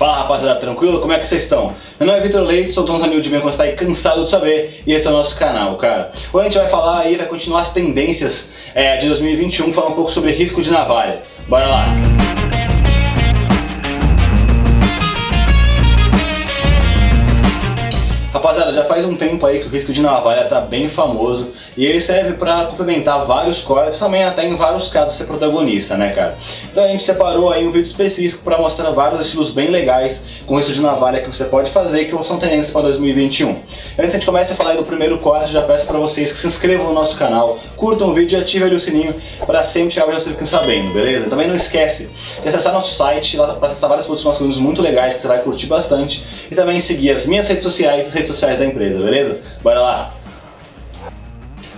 Fala rapaziada, tranquilo? Como é que vocês estão? Meu nome é Vitor Leite, sou Tonzanil de bem quando está aí cansado de saber e esse é o nosso canal, cara. Hoje a gente vai falar aí, vai continuar as tendências é, de 2021, falar um pouco sobre risco de navalha. Bora lá! Rapaziada, já faz um tempo aí que o risco de navalha tá bem famoso e ele serve para complementar vários cortes, também até em vários casos ser protagonista, né, cara? Então a gente separou aí um vídeo específico para mostrar vários estilos bem legais com risco de navalha que você pode fazer que são tendências para 2021. Antes a gente começa a falar do primeiro corte, já peço para vocês que se inscrevam no nosso canal, curtam o vídeo e ativem o sininho para sempre chegar você ficar sabendo, beleza? Também não esquece de acessar nosso site para acessar vários produtos masculinos muito legais que você vai curtir bastante e também seguir as minhas redes sociais, as redes sociais da empresa, beleza? Bora lá!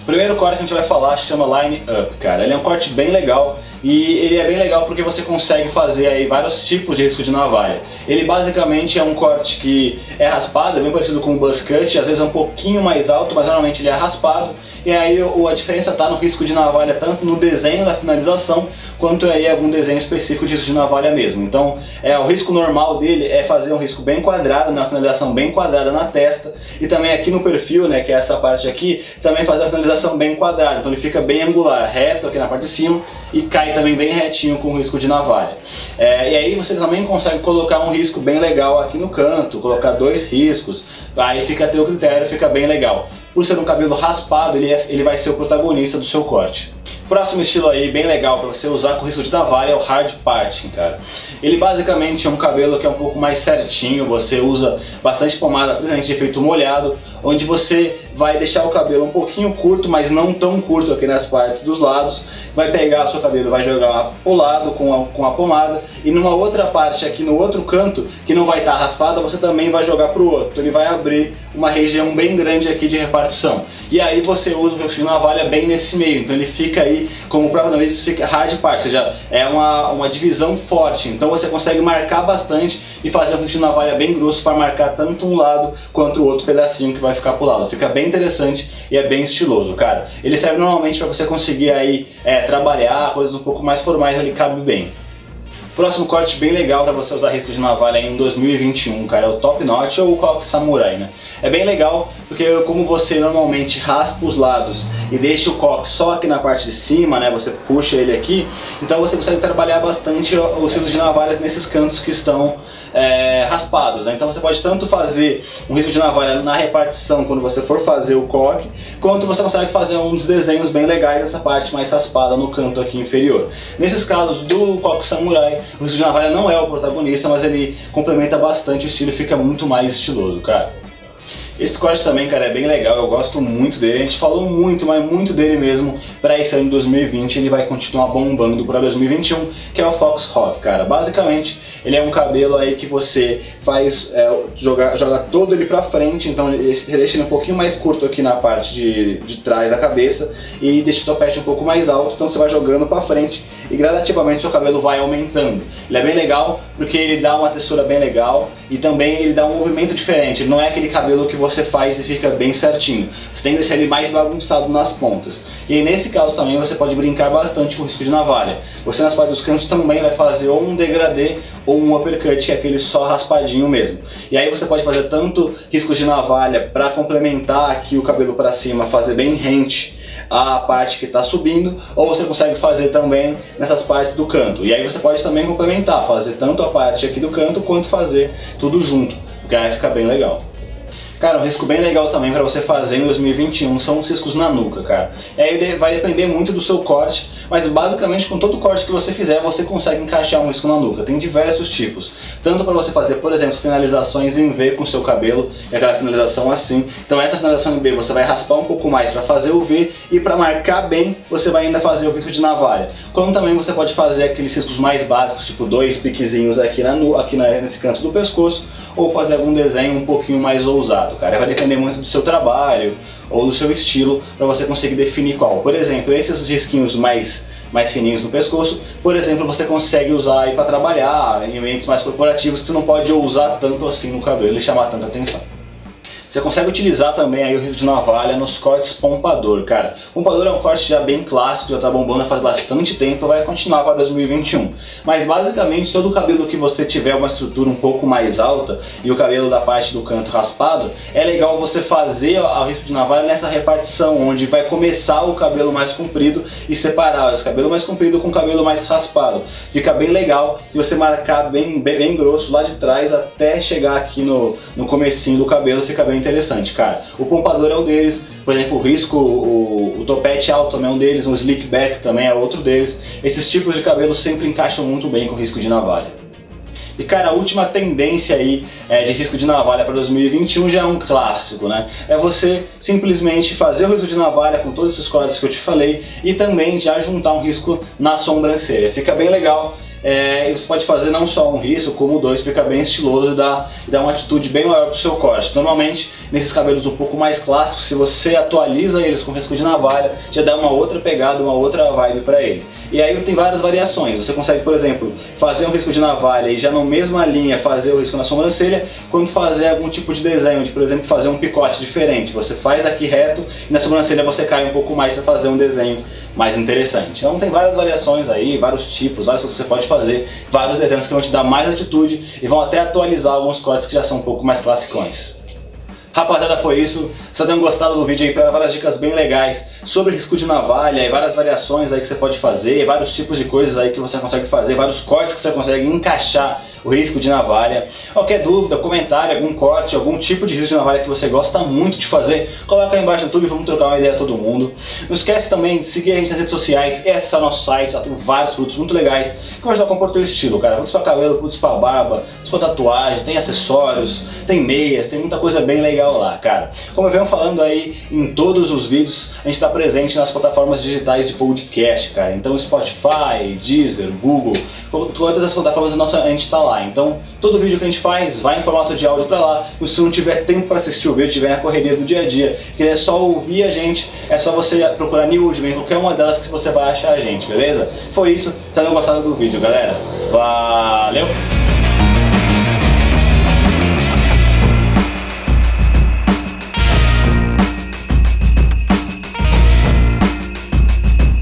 O primeiro corte que a gente vai falar chama Line Up, cara. Ele é um corte bem legal e ele é bem legal porque você consegue fazer aí vários tipos de risco de navalha. Ele basicamente é um corte que é raspado, é bem parecido com o buzz cut, às vezes é um pouquinho mais alto, mas normalmente ele é raspado. E aí a diferença está no risco de navalha tanto no desenho da finalização quanto aí algum desenho específico de risco de navalha mesmo. Então, é o risco normal dele é fazer um risco bem quadrado, na finalização bem quadrada na testa e também aqui no perfil, né, que é essa parte aqui, também fazer a finalização bem quadrada. Então ele fica bem angular, reto aqui na parte de cima e cai também bem retinho com risco de navalha. É, e aí você também consegue colocar um risco bem legal aqui no canto, colocar dois riscos, aí fica a teu critério, fica bem legal. Por ser um cabelo raspado, ele, é, ele vai ser o protagonista do seu corte. Próximo estilo aí, bem legal para você usar com risco de navalha é o hard parting, cara. Ele basicamente é um cabelo que é um pouco mais certinho, você usa bastante pomada, principalmente de efeito molhado, onde você vai deixar o cabelo um pouquinho curto, mas não tão curto aqui nas partes dos lados. Vai pegar o seu cabelo, vai jogar pro lado com a, com a pomada e numa outra parte aqui no outro canto, que não vai estar tá raspada, você também vai jogar pro outro. Ele vai abrir uma região bem grande aqui de repartição. E aí você usa o fio navalha bem nesse meio, então ele fica aí, como o próprio nome diz, fica hard part, ou seja, é uma, uma divisão forte. Então você consegue marcar bastante e fazer um fio navalha bem grosso para marcar tanto um lado quanto o outro pedacinho que vai ficar pro lado. Fica bem interessante e é bem estiloso, cara. Ele serve normalmente para você conseguir aí é, trabalhar coisas um pouco mais formais, ele cabe bem. Próximo corte bem legal para você usar risco de navalha em 2021, cara, é o Top Knot ou o Coque Samurai, né? É bem legal porque como você normalmente raspa os lados e deixa o coque só aqui na parte de cima, né, você puxa ele aqui, então você consegue trabalhar bastante os riscos de navalhas nesses cantos que estão é, raspados. Né? Então você pode tanto fazer um risco de navalha na repartição quando você for fazer o coque, quanto você consegue fazer uns desenhos bem legais dessa parte mais raspada no canto aqui inferior. Nesses casos do coque samurai, o risco de navalha não é o protagonista, mas ele complementa bastante o estilo e fica muito mais estiloso, cara. Esse corte também, cara, é bem legal, eu gosto muito dele. A gente falou muito, mas muito dele mesmo para esse ano de 2020. Ele vai continuar bombando para 2021, que é o Fox Rock, cara. Basicamente, ele é um cabelo aí que você faz, é, joga, joga todo ele pra frente, então ele deixa ele um pouquinho mais curto aqui na parte de, de trás da cabeça e deixa o topete um pouco mais alto, então você vai jogando pra frente e gradativamente seu cabelo vai aumentando. Ele é bem legal porque ele dá uma textura bem legal e também ele dá um movimento diferente. Ele não é aquele cabelo que você faz e fica bem certinho. Você tem que deixar ele mais bagunçado nas pontas. E aí, nesse caso também você pode brincar bastante com o risco de navalha. Você nas partes dos cantos também vai fazer ou um degradê ou um uppercut, que é aquele só raspadinho mesmo. E aí você pode fazer tanto risco de navalha para complementar aqui o cabelo para cima, fazer bem rente a parte que está subindo, ou você consegue fazer também nessas partes do canto. E aí você pode também complementar, fazer tanto a parte aqui do canto quanto fazer tudo junto, porque aí fica bem legal. Cara, um risco bem legal também para você fazer em 2021 são os riscos na nuca, cara. E aí vai depender muito do seu corte, mas basicamente com todo corte que você fizer você consegue encaixar um risco na nuca. Tem diversos tipos, tanto para você fazer, por exemplo, finalizações em V com seu cabelo, é aquela finalização assim. Então essa finalização em B você vai raspar um pouco mais para fazer o V e para marcar bem você vai ainda fazer o risco de navalha. Como também você pode fazer aqueles riscos mais básicos, tipo dois piquezinhos aqui, na, aqui na, nesse canto do pescoço, ou fazer algum desenho um pouquinho mais ousado, cara. Vai depender muito do seu trabalho ou do seu estilo para você conseguir definir qual. Por exemplo, esses risquinhos mais mais fininhos no pescoço, por exemplo, você consegue usar aí para trabalhar em ambientes mais corporativos que você não pode usar tanto assim no cabelo e chamar tanta atenção. Você consegue utilizar também aí o risco de navalha nos cortes pompador, cara. Pompador é um corte já bem clássico, já tá bombando faz bastante tempo, vai continuar para 2021. Mas basicamente todo o cabelo que você tiver uma estrutura um pouco mais alta e o cabelo da parte do canto raspado, é legal você fazer o risco de navalha nessa repartição, onde vai começar o cabelo mais comprido e separar esse cabelo mais comprido com o cabelo mais raspado. Fica bem legal se você marcar bem, bem, bem grosso lá de trás até chegar aqui no, no comecinho do cabelo, fica bem interessante, cara. O pompador é um deles, por exemplo, o risco, o, o topete alto também é um deles, o slick back também é outro deles. Esses tipos de cabelo sempre encaixam muito bem com o risco de navalha. E cara, a última tendência aí é, de risco de navalha para 2021 já é um clássico, né? É você simplesmente fazer o risco de navalha com todos esses códigos que eu te falei e também já juntar um risco na sobrancelha. Fica bem legal é, e você pode fazer não só um risco, como dois, fica bem estiloso e dá, dá uma atitude bem maior para o seu corte. Normalmente, nesses cabelos um pouco mais clássicos, se você atualiza eles com risco de navalha, já dá uma outra pegada, uma outra vibe para ele. E aí tem várias variações. Você consegue, por exemplo, fazer um risco de navalha e já na mesma linha fazer o risco na sobrancelha, quando fazer algum tipo de desenho, de por exemplo fazer um picote diferente. Você faz aqui reto e na sobrancelha você cai um pouco mais para fazer um desenho mais interessante. Então tem várias variações aí, vários tipos, várias coisas que você pode fazer, vários desenhos que vão te dar mais atitude e vão até atualizar alguns cortes que já são um pouco mais classicões. Rapaziada, foi isso. Se tenham gostado do vídeo aí, para várias dicas bem legais sobre risco de navalha e várias variações aí que você pode fazer, vários tipos de coisas aí que você consegue fazer, vários cortes que você consegue encaixar o risco de navalha. Qualquer dúvida, comentário, algum corte, algum tipo de risco de navalha que você gosta muito de fazer, coloca aí embaixo no YouTube vamos trocar uma ideia todo mundo. Não esquece também de seguir a gente nas redes sociais, esse é o nosso site, lá tem vários produtos muito legais que vão ajudar a compor o teu estilo, cara. Produtos para cabelo, produtos para barba, produtos para tatuagem, tem acessórios, tem meias, tem muita coisa bem legal lá, cara. Como eu venho falando aí em todos os vídeos, a gente está presente nas plataformas digitais de podcast, cara. Então Spotify, Deezer, Google, todas as plataformas a gente está lá lá. Então, todo vídeo que a gente faz vai em formato de áudio para lá. E se não tiver tempo para assistir o vídeo, tiver na correria do dia a dia, quiser só ouvir a gente, é só você procurar New qualquer uma delas que você vai achar a gente, beleza? Foi isso. Espero gostado do vídeo, galera. Valeu!